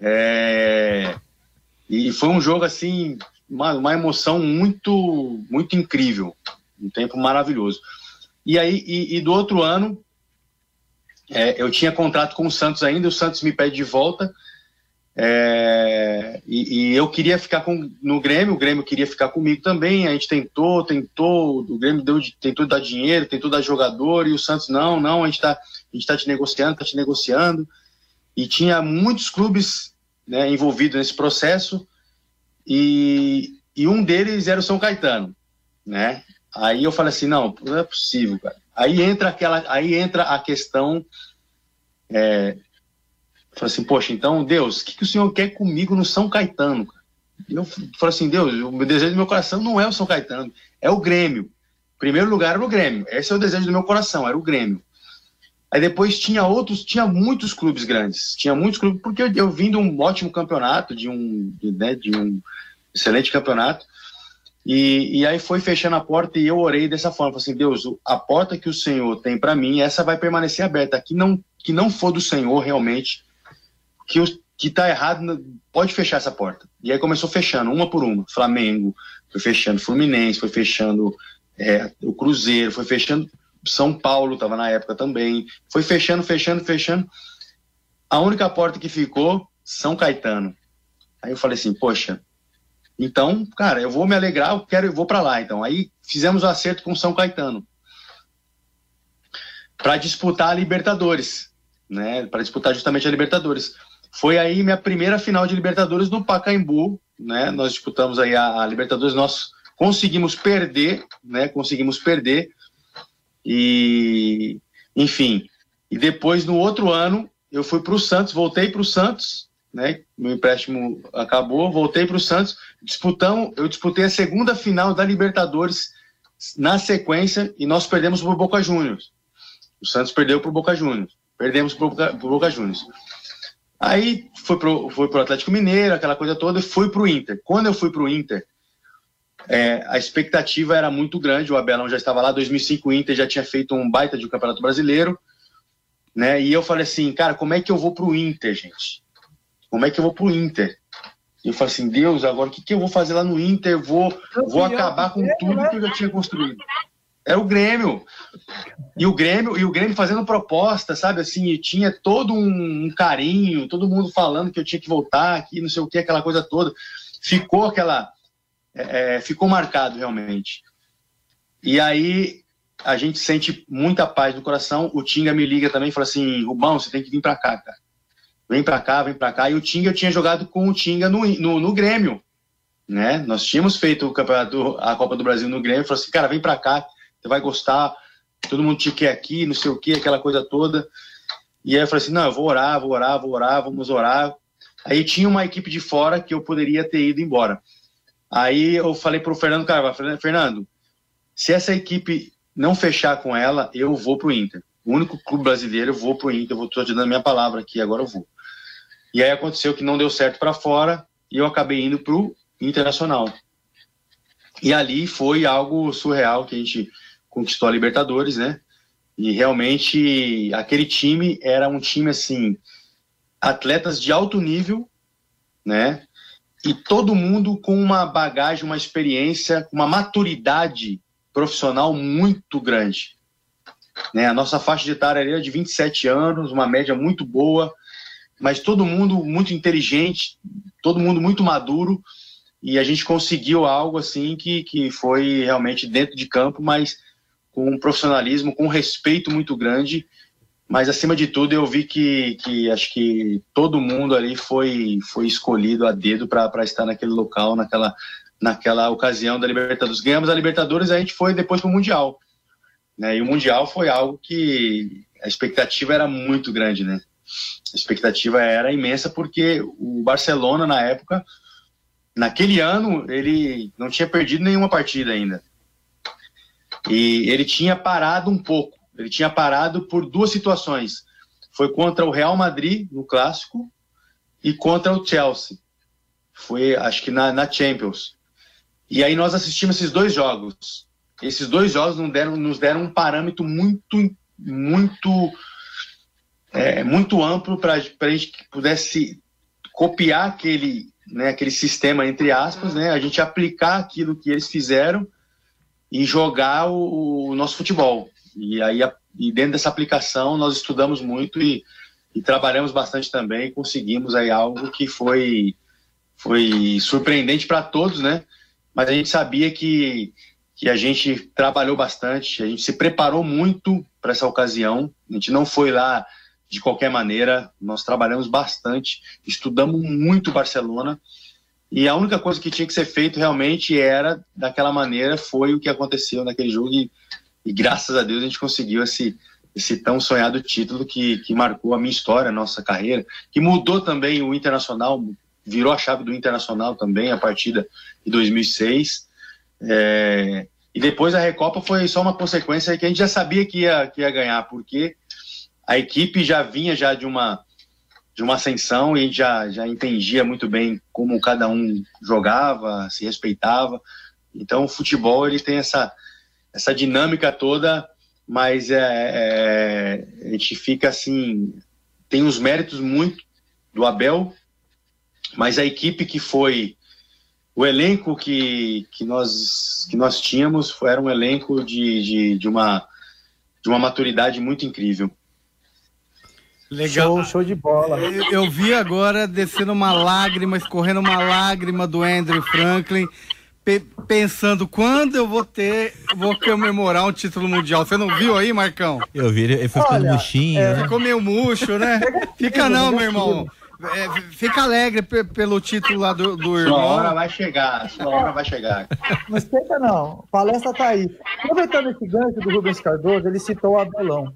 É, e foi um jogo assim, uma, uma emoção muito, muito incrível, um tempo maravilhoso. E aí, e, e do outro ano, é, eu tinha contrato com o Santos ainda, o Santos me pede de volta. É, e, e, eu queria ficar com, no Grêmio, o Grêmio queria ficar comigo também. A gente tentou, tentou, o Grêmio deu, tentou dar dinheiro, tentou dar jogador, e o Santos, não, não, a gente está tá te negociando, está te negociando e tinha muitos clubes né, envolvidos nesse processo e, e um deles era o São Caetano, né? Aí eu falei assim, não, não é possível, cara. Aí entra aquela, aí entra a questão, é, falei assim, poxa, então Deus, o que, que o Senhor quer comigo no São Caetano? Eu falei assim, Deus, o desejo do meu coração não é o São Caetano, é o Grêmio. primeiro lugar era o Grêmio. Esse é o desejo do meu coração, era o Grêmio. Aí depois tinha outros, tinha muitos clubes grandes, tinha muitos clubes, porque eu, eu vim de um ótimo campeonato, de um, de, né, de um excelente campeonato, e, e, aí foi fechando a porta e eu orei dessa forma, falei assim, Deus, a porta que o Senhor tem para mim, essa vai permanecer aberta, que não, que não for do Senhor realmente, que, o, que tá errado, pode fechar essa porta. E aí começou fechando, uma por uma, Flamengo, foi fechando Fluminense, foi fechando é, o Cruzeiro, foi fechando são Paulo estava na época também. Foi fechando, fechando, fechando. A única porta que ficou, São Caetano. Aí eu falei assim, poxa, então, cara, eu vou me alegrar, eu quero, eu vou para lá. Então, aí fizemos o acerto com São Caetano para disputar a Libertadores, né? Para disputar justamente a Libertadores. Foi aí minha primeira final de Libertadores no Pacaembu, né? Nós disputamos aí a, a Libertadores, nós conseguimos perder, né? Conseguimos perder e, enfim, e depois no outro ano eu fui para o Santos, voltei para o Santos, né? Meu empréstimo acabou, voltei para o Santos, disputamos, eu disputei a segunda final da Libertadores na sequência e nós perdemos para o Boca Juniors. O Santos perdeu para o Boca Juniors, perdemos para o Boca, Boca Juniors. Aí fui para o Atlético Mineiro, aquela coisa toda, e fui para o Inter. Quando eu fui para o Inter, é, a expectativa era muito grande, o Abelão já estava lá, 2005 o Inter já tinha feito um baita de um Campeonato Brasileiro, né? E eu falei assim, cara, como é que eu vou pro Inter, gente? Como é que eu vou pro Inter? E eu falei assim, Deus, agora o que, que eu vou fazer lá no Inter? Eu vou, vou acabar com tudo que eu já tinha construído. Era o Grêmio. E o Grêmio, e o Grêmio fazendo proposta, sabe assim, e tinha todo um, um carinho, todo mundo falando que eu tinha que voltar, que não sei o que, aquela coisa toda. Ficou aquela é, é, ficou marcado realmente. E aí a gente sente muita paz no coração. O Tinga me liga também e fala assim: Rubão, você tem que vir para cá, cara. Vem para cá, vem para cá. E o Tinga, eu tinha jogado com o Tinga no, no, no Grêmio. Né? Nós tínhamos feito o campeonato, a Copa do Brasil no Grêmio. Falou assim: cara, vem para cá, você vai gostar. Todo mundo te quer aqui, não sei o que, aquela coisa toda. E aí eu falei assim: não, eu vou orar, vou orar, vou orar, vamos orar. Aí tinha uma equipe de fora que eu poderia ter ido embora. Aí eu falei para o Fernando Carvalho, Fernando, se essa equipe não fechar com ela, eu vou para o Inter. O único clube brasileiro, eu vou para o Inter, eu vou te dando minha palavra aqui, agora eu vou. E aí aconteceu que não deu certo para fora e eu acabei indo para o Internacional. E ali foi algo surreal que a gente conquistou a Libertadores, né? E realmente aquele time era um time assim, atletas de alto nível, né? E todo mundo com uma bagagem, uma experiência, uma maturidade profissional muito grande. Né? A nossa faixa de etária era de 27 anos, uma média muito boa, mas todo mundo muito inteligente, todo mundo muito maduro e a gente conseguiu algo assim que, que foi realmente dentro de campo, mas com um profissionalismo, com um respeito muito grande. Mas acima de tudo, eu vi que, que acho que todo mundo ali foi, foi escolhido a dedo para estar naquele local, naquela, naquela ocasião da Libertadores. Ganhamos a Libertadores, a gente foi depois para o Mundial. Né? E o Mundial foi algo que a expectativa era muito grande, né? A expectativa era imensa porque o Barcelona, na época, naquele ano, ele não tinha perdido nenhuma partida ainda. E ele tinha parado um pouco. Ele tinha parado por duas situações. Foi contra o Real Madrid, no Clássico, e contra o Chelsea. Foi, acho que na, na Champions. E aí nós assistimos esses dois jogos. Esses dois jogos nos deram, nos deram um parâmetro muito, muito, é, muito amplo para a gente que pudesse copiar aquele, né, aquele sistema, entre aspas, né, a gente aplicar aquilo que eles fizeram e jogar o, o nosso futebol. E aí, e dentro dessa aplicação, nós estudamos muito e, e trabalhamos bastante também. conseguimos aí algo que foi, foi surpreendente para todos, né? Mas a gente sabia que, que a gente trabalhou bastante, a gente se preparou muito para essa ocasião. A gente não foi lá de qualquer maneira, nós trabalhamos bastante, estudamos muito Barcelona e a única coisa que tinha que ser feito realmente era daquela maneira, foi o que aconteceu naquele jogo e, e graças a Deus a gente conseguiu esse, esse tão sonhado título que, que marcou a minha história, a nossa carreira, que mudou também o Internacional, virou a chave do Internacional também a partir de 2006. É, e depois a Recopa foi só uma consequência que a gente já sabia que ia, que ia ganhar, porque a equipe já vinha já de uma de uma ascensão e já, já entendia muito bem como cada um jogava, se respeitava. Então o futebol ele tem essa, essa dinâmica toda, mas é, é, a gente fica assim, tem os méritos muito do Abel, mas a equipe que foi o elenco que, que, nós, que nós tínhamos era um elenco de, de, de, uma, de uma maturidade muito incrível. Legal. Show, show de bola. Eu, eu, vi agora descendo uma lágrima, escorrendo uma lágrima do Andrew Franklin, pe pensando quando eu vou ter, vou comemorar um título mundial. Você não viu aí, Marcão? Eu vi, ele foi ficando Olha, murchinho, é... né? Ficou meio murcho, né? Fica não, meu irmão. É, fica alegre pelo título lá do, do irmão. Sua hora vai chegar, sua hora vai chegar. Não esquenta não, a palestra tá aí. Aproveitando esse gancho do Rubens Cardoso, ele citou o Abelão.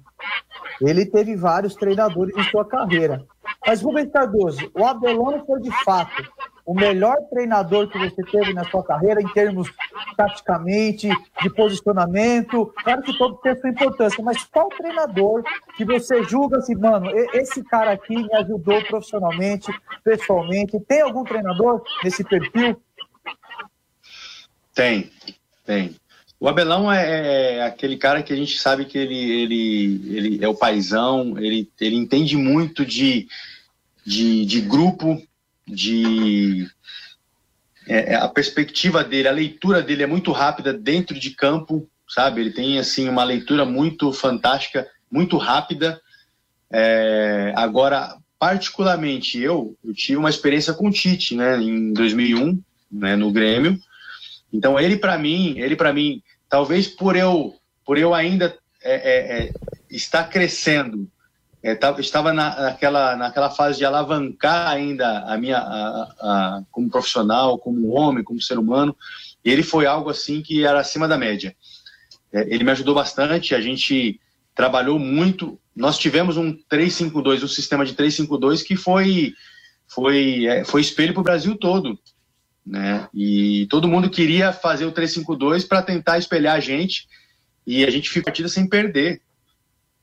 Ele teve vários treinadores em sua carreira. Mas, Rubens Cardoso, o Abelão foi de fato o melhor treinador que você teve na sua carreira em termos taticamente, de posicionamento? Claro que todo tem sua importância, mas qual treinador que você julga assim, mano, esse cara aqui me ajudou profissionalmente, pessoalmente? Tem algum treinador nesse perfil? Tem, tem. O Abelão é, é, aquele cara que a gente sabe que ele, ele, ele é o paizão, ele, ele entende muito de, de, de grupo, de é, é, a perspectiva dele, a leitura dele é muito rápida dentro de campo, sabe? Ele tem assim uma leitura muito fantástica, muito rápida. É, agora, particularmente eu, eu tive uma experiência com o Tite, né, em 2001, né, no Grêmio. Então ele para mim, ele para mim, talvez por eu, por eu ainda é, é, é estar crescendo estava na, naquela, naquela fase de alavancar ainda a minha a, a, como profissional, como homem, como ser humano. E ele foi algo assim que era acima da média. É, ele me ajudou bastante, a gente trabalhou muito. Nós tivemos um 352, um sistema de 352 que foi foi é, foi espelho para o Brasil todo, né? E todo mundo queria fazer o 352 para tentar espelhar a gente e a gente ficou partida sem perder.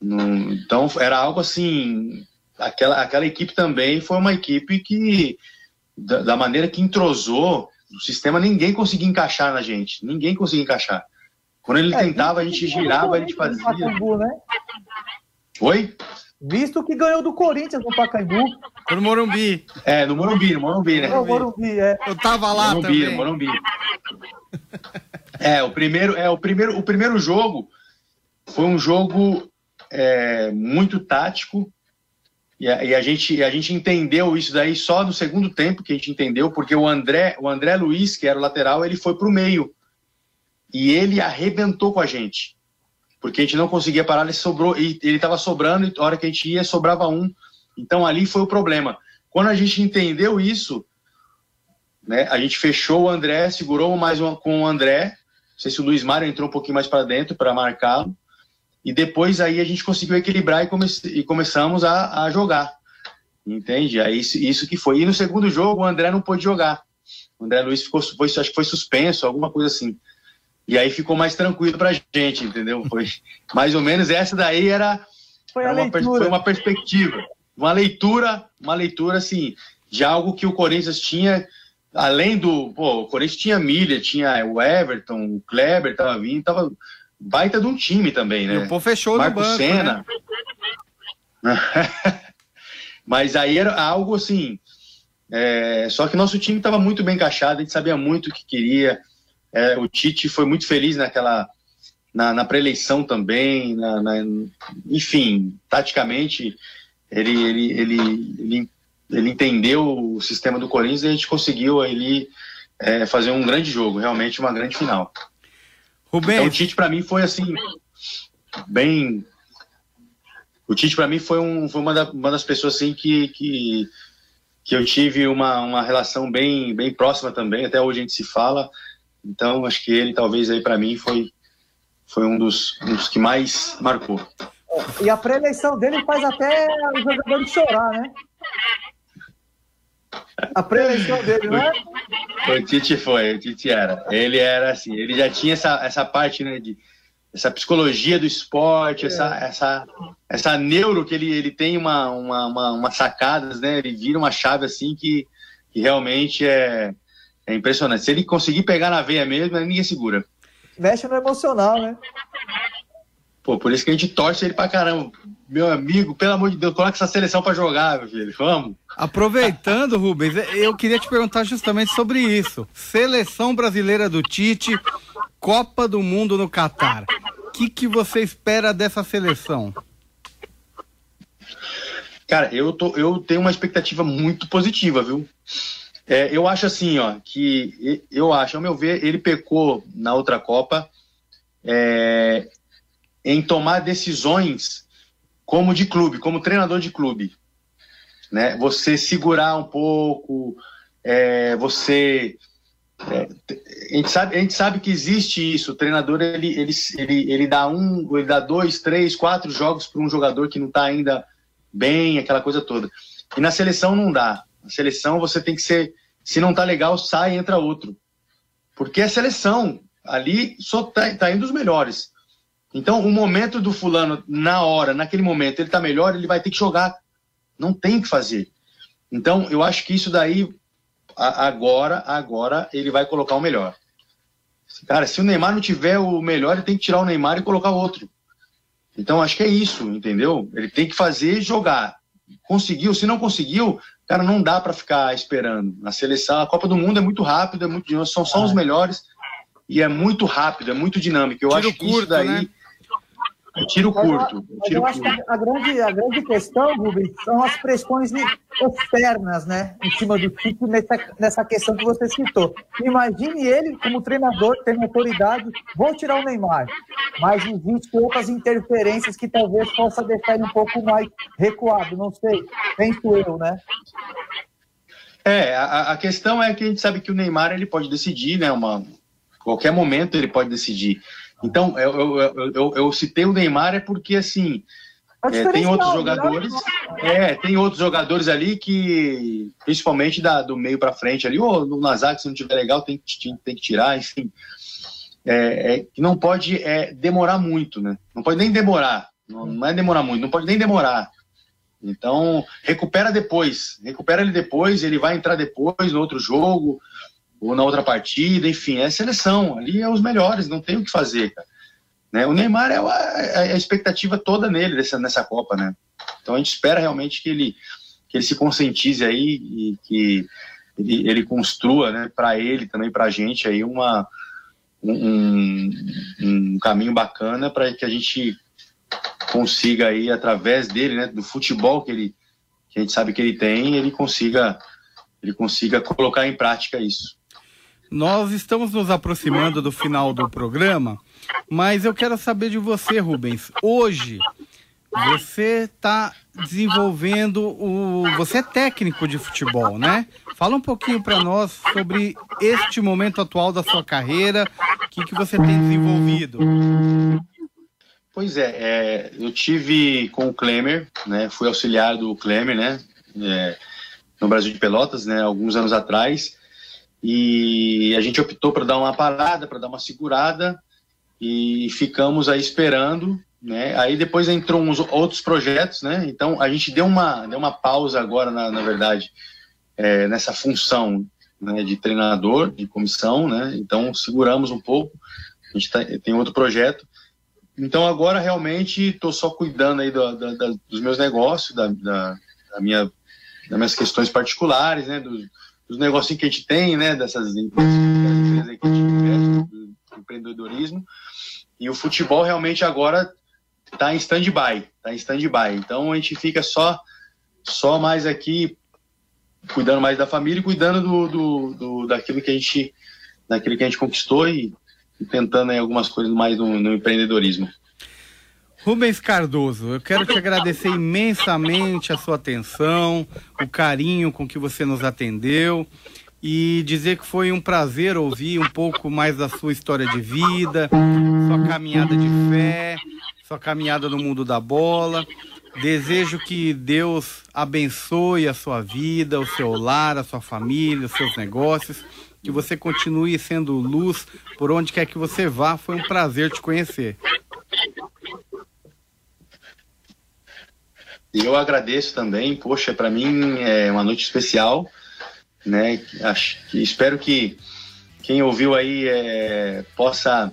Então era algo assim, aquela, aquela equipe também foi uma equipe que, da, da, maneira que entrosou, o sistema ninguém conseguia encaixar na gente, ninguém conseguia encaixar. Quando ele é, tentava, a gente girava, a gente fazia. Pacaembu, né? Oi? Visto que ganhou do Corinthians no Pacaembu. No Morumbi. É, no Morumbi, no Morumbi, né? No Morumbi, é. Eu tava lá Morumbi, também. No Morumbi. É, o primeiro, é, o primeiro, o primeiro jogo foi um jogo é, muito tático E a, e a, gente, a gente entendeu isso daí só no segundo tempo que a gente entendeu, porque o André, o André Luiz, que era o lateral, ele foi para o meio. E ele arrebentou com a gente. Porque a gente não conseguia parar, ele sobrou, ele estava sobrando, e a hora que a gente ia, sobrava um. Então ali foi o problema. Quando a gente entendeu isso, né, a gente fechou o André, segurou mais uma com o André. Não sei se o Luiz Mário entrou um pouquinho mais para dentro para marcá-lo. E depois aí a gente conseguiu equilibrar e, come e começamos a, a, jogar. Entende? Aí isso, isso, que foi. E no segundo jogo o André não pôde jogar. O André Luiz ficou, foi, acho que foi suspenso, alguma coisa assim. E aí ficou mais tranquilo pra gente, entendeu? Foi mais ou menos essa daí era, foi, era uma, foi uma perspectiva, uma leitura, uma leitura assim, de algo que o Corinthians tinha, além do, pô, o Corinthians tinha Milha, tinha o Everton, o Kleber tava vindo, tava baita de um time também, né? E o Pô fechou Marco no banco, Senna. Né? Mas aí era algo assim. É, só que nosso time estava muito bem encaixado, a gente sabia muito o que queria. É, o Tite foi muito feliz naquela na, na pré-eleição também, na, na, enfim, taticamente ele, ele, ele, ele, ele entendeu o sistema do Corinthians e a gente conseguiu ali é, fazer um grande jogo, realmente uma grande final. Rubens. Então, o Tite para mim foi assim bem o Tite para mim foi, um, foi uma, da, uma, das pessoas assim que, que, que eu tive uma, uma relação bem, bem próxima também, até hoje a gente se fala. Então acho que ele talvez aí para mim foi, foi um, dos, um dos que mais marcou. E a pré-eleição dele faz até os jogadores chorar, né? A pré-eleição dele, não é? O Tite foi, o Tite era. Ele era assim, ele já tinha essa, essa parte, né, de essa psicologia do esporte, é. essa, essa, essa neuro que ele, ele tem uma, uma, uma, uma, sacadas, né? Ele vira uma chave assim que, que realmente é, é impressionante. Se ele conseguir pegar na veia mesmo, ninguém segura. Mexe no emocional, né? Pô, por isso que a gente torce ele pra caramba. Meu amigo, pelo amor de Deus, coloca essa seleção pra jogar, meu filho. Vamos. Aproveitando, Rubens, eu queria te perguntar justamente sobre isso. Seleção brasileira do Tite, Copa do Mundo no Catar. O que, que você espera dessa seleção? Cara, eu, tô, eu tenho uma expectativa muito positiva, viu? É, eu acho assim, ó, que eu acho, ao meu ver, ele pecou na outra Copa é, em tomar decisões como de clube, como treinador de clube. Né? Você segurar um pouco, é, você. É, a, gente sabe, a gente sabe que existe isso. O treinador ele, ele, ele, ele dá um, ele dá dois, três, quatro jogos para um jogador que não está ainda bem, aquela coisa toda. E na seleção não dá. Na seleção você tem que ser. Se não tá legal, sai e entra outro. Porque é seleção. Ali só tá, tá indo os melhores. Então, o momento do fulano, na hora, naquele momento, ele tá melhor, ele vai ter que jogar. Não tem o que fazer. Então, eu acho que isso daí, agora, agora, ele vai colocar o melhor. Cara, se o Neymar não tiver o melhor, ele tem que tirar o Neymar e colocar outro. Então, acho que é isso, entendeu? Ele tem que fazer jogar. Conseguiu, se não conseguiu, cara, não dá para ficar esperando. Na seleção, a Copa do Mundo é muito rápida, é muito, são só os melhores e é muito rápido, é muito dinâmico. Eu Tiro acho que curto, isso daí. Né? Eu tiro curto. Eu, tiro eu acho curto. que a grande, a grande questão, Rubens, são as pressões externas, né? Em cima do Tite nessa, nessa questão que você citou. Imagine ele, como treinador, tendo autoridade, vou tirar o Neymar. Mas existem outras interferências que talvez possa deixar ele um pouco mais recuado, não sei. Penso eu, né? É, a, a questão é que a gente sabe que o Neymar ele pode decidir, né? Uma, qualquer momento ele pode decidir. Então, eu, eu, eu, eu citei o Neymar é porque, assim, é, tem outros jogadores, é, tem outros jogadores ali que, principalmente da, do meio para frente ali, ou no Nazar, se não tiver legal, tem, tem, tem que tirar, enfim. É, é, não pode é, demorar muito, né? Não pode nem demorar, não, não é demorar muito, não pode nem demorar. Então, recupera depois, recupera ele depois, ele vai entrar depois no outro jogo, ou na outra partida, enfim, é seleção, ali é os melhores, não tem o que fazer, cara. Né? O Neymar é a, é a expectativa toda nele dessa, nessa Copa, né? Então a gente espera realmente que ele, que ele se conscientize aí e que ele, ele construa, né, para ele também, para a gente aí uma, um, um caminho bacana para que a gente consiga aí através dele, né, do futebol que ele que a gente sabe que ele tem, ele consiga, ele consiga colocar em prática isso. Nós estamos nos aproximando do final do programa, mas eu quero saber de você, Rubens. Hoje, você está desenvolvendo o. Você é técnico de futebol, né? Fala um pouquinho para nós sobre este momento atual da sua carreira, o que, que você tem desenvolvido. Pois é, é, eu tive com o Klemer, né? Fui auxiliar do Klemer, né? É, no Brasil de Pelotas, né? Alguns anos atrás. E a gente optou para dar uma parada, para dar uma segurada e ficamos aí esperando, né? Aí depois entrou uns outros projetos, né? Então a gente deu uma, deu uma pausa agora, na, na verdade, é, nessa função né, de treinador, de comissão, né? Então seguramos um pouco. A gente tá, tem outro projeto então agora realmente estou só cuidando aí do, da, da, dos meus negócios, da, da, minha, das minhas questões particulares, né, dos negócios que a gente tem, né, dessas empresas que a gente investe, do empreendedorismo. E o futebol realmente agora está em stand-by, está em stand-by. Então a gente fica só só mais aqui cuidando mais da família e cuidando do, do, do daquilo que a gente daquilo que a gente conquistou e e tentando aí algumas coisas mais no, no empreendedorismo. Rubens Cardoso, eu quero te agradecer imensamente a sua atenção, o carinho com que você nos atendeu e dizer que foi um prazer ouvir um pouco mais da sua história de vida, sua caminhada de fé, sua caminhada no mundo da bola. Desejo que Deus abençoe a sua vida, o seu lar, a sua família, os seus negócios que você continue sendo luz por onde quer que você vá. Foi um prazer te conhecer. Eu agradeço também, poxa, para mim é uma noite especial, né? Acho espero que quem ouviu aí é, possa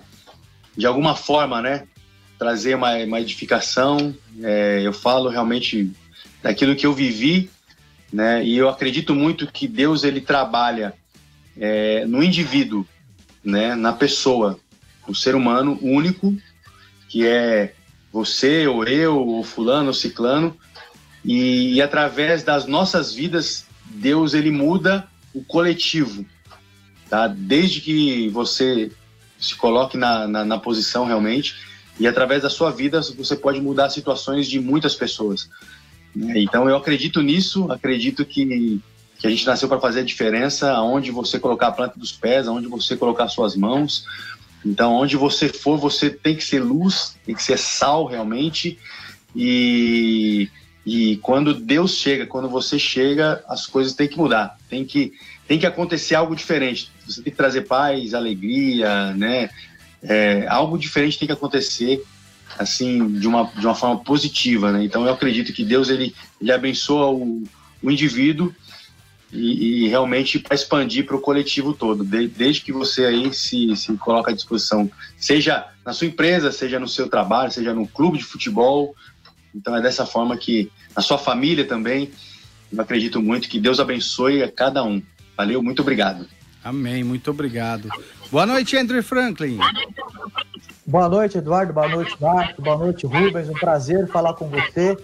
de alguma forma, né, trazer uma, uma edificação. É, eu falo realmente daquilo que eu vivi, né? E eu acredito muito que Deus ele trabalha é, no indivíduo, né, na pessoa, o ser humano único, que é você, ou eu, ou fulano, ou ciclano, e, e através das nossas vidas, Deus ele muda o coletivo, tá? Desde que você se coloque na, na, na posição realmente, e através da sua vida você pode mudar situações de muitas pessoas. Né? Então eu acredito nisso, acredito que que a gente nasceu para fazer a diferença, aonde você colocar a planta dos pés, aonde você colocar suas mãos. Então, onde você for, você tem que ser luz, tem que ser sal realmente. E, e quando Deus chega, quando você chega, as coisas têm que mudar. Tem que, tem que acontecer algo diferente. Você tem que trazer paz, alegria, né? É, algo diferente tem que acontecer assim de uma, de uma forma positiva, né? Então eu acredito que Deus ele, ele abençoa o, o indivíduo e, e realmente para expandir para o coletivo todo, de, desde que você aí se, se coloca à disposição, seja na sua empresa, seja no seu trabalho, seja no clube de futebol. Então é dessa forma que a sua família também, eu acredito muito que Deus abençoe a cada um. Valeu, muito obrigado. Amém, muito obrigado. Boa noite, Andrew Franklin. Boa noite, Eduardo. Boa noite, Marco. Boa noite, Rubens. Um prazer falar com você.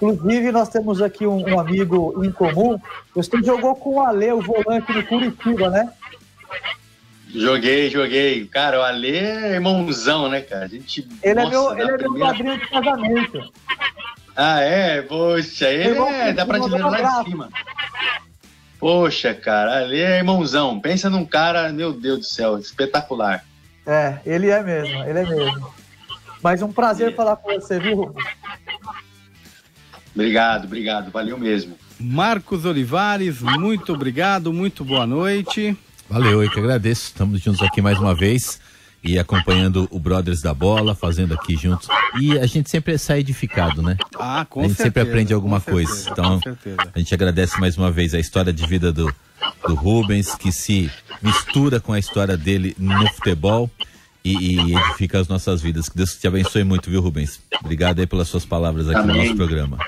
Inclusive, nós temos aqui um, um, amigo em comum. Você jogou com o Ale, o volante do Curitiba, né? Joguei, joguei. Cara, o Ale é irmãozão, né, cara? A gente, ele nossa, é meu, ele é meu padrinho de casamento. Ah, é? Poxa, ele Irmão, é da prateleira lá em cima. Poxa, cara, Ale é irmãozão. Pensa num cara, meu Deus do céu, espetacular. É, ele é mesmo, ele é mesmo. Mas um prazer é. falar com você, viu, Obrigado, obrigado. Valeu mesmo. Marcos Olivares, muito obrigado, muito boa noite. Valeu, eu que agradeço. Estamos juntos aqui mais uma vez e acompanhando o Brothers da Bola, fazendo aqui juntos. E a gente sempre sai edificado, né? Ah, com A gente certeza, sempre aprende alguma coisa. Certeza, então, a gente agradece mais uma vez a história de vida do, do Rubens, que se mistura com a história dele no futebol e, e edifica as nossas vidas. Que Deus te abençoe muito, viu, Rubens? Obrigado aí pelas suas palavras aqui Amém. no nosso programa.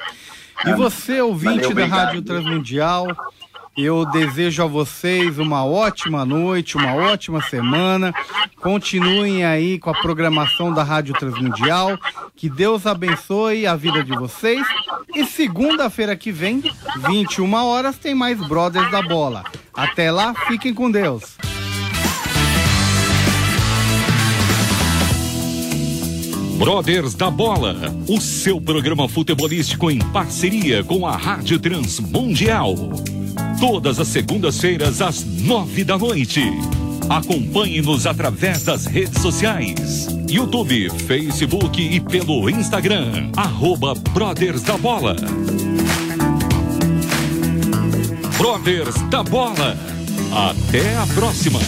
E você, ouvinte Valeu, da Rádio Transmundial, eu desejo a vocês uma ótima noite, uma ótima semana. Continuem aí com a programação da Rádio Transmundial. Que Deus abençoe a vida de vocês E segunda-feira que vem, 21 horas, tem mais Brothers da Bola. Até lá, fiquem com Deus. Brothers da Bola, o seu programa futebolístico em parceria com a Rádio Transmundial. Todas as segundas-feiras às nove da noite. Acompanhe-nos através das redes sociais: YouTube, Facebook e pelo Instagram. Arroba Brothers da Bola. Brothers da Bola. Até a próxima.